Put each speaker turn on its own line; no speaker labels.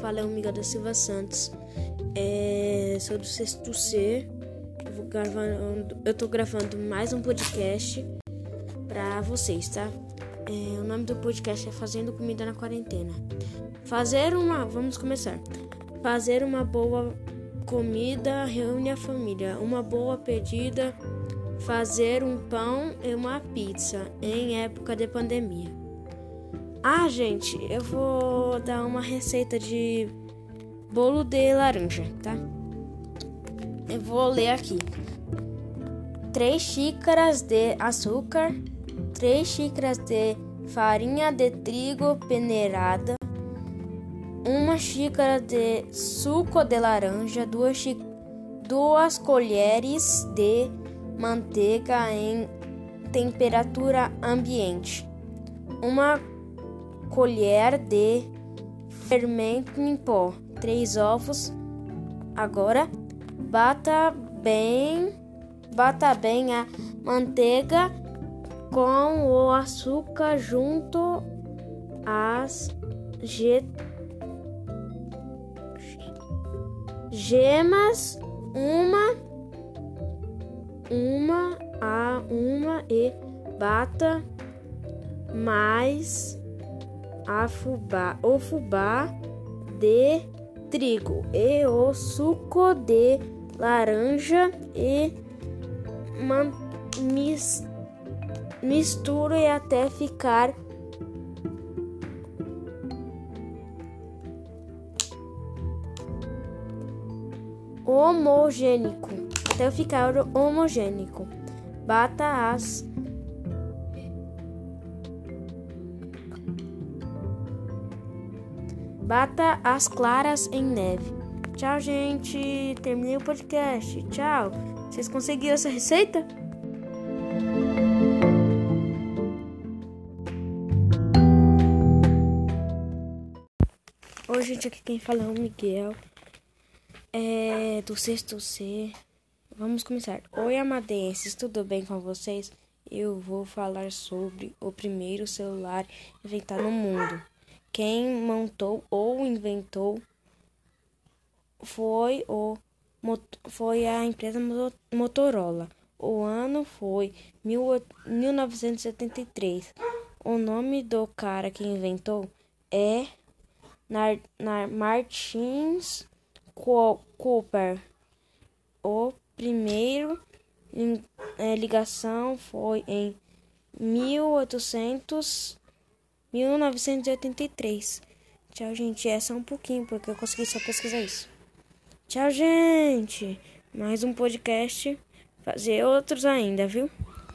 fala é o Miguel da Silva Santos. É, sou do sexto C. Eu, vou gravando, eu tô gravando mais um podcast pra vocês, tá? É, o nome do podcast é Fazendo Comida na Quarentena. Fazer uma. Vamos começar. Fazer uma boa comida reúne a família. Uma boa pedida. Fazer um pão e uma pizza em época de pandemia. Ah, gente, eu vou dar uma receita de bolo de laranja, tá? Eu vou ler aqui. 3 xícaras de açúcar, 3 xícaras de farinha de trigo peneirada, 1 xícara de suco de laranja, 2 duas colheres de manteiga em temperatura ambiente, uma colher de fermento em pó, três ovos. Agora bata bem, bata bem a manteiga com o açúcar junto às ge gemas, uma, uma a uma e bata mais a fubá, o fubá de trigo e o suco de laranja e mis, misture até ficar homogênico, até ficar homogênico. Bata as Bata as claras em neve. Tchau, gente. Terminei o podcast. Tchau. Vocês conseguiram essa receita? Oi, gente. Aqui quem fala é o Miguel. É do sexto C. Vamos começar. Oi, amadenses. Tudo bem com vocês? Eu vou falar sobre o primeiro celular inventado no mundo. Quem montou ou inventou foi, o, foi a empresa Motorola. O ano foi 1973. O nome do cara que inventou é Nar, Nar Martins Cooper. O primeiro é, ligação foi em 1800 1983. Tchau, gente. É só um pouquinho, porque eu consegui só pesquisar isso. Tchau, gente. Mais um podcast. Fazer outros ainda, viu?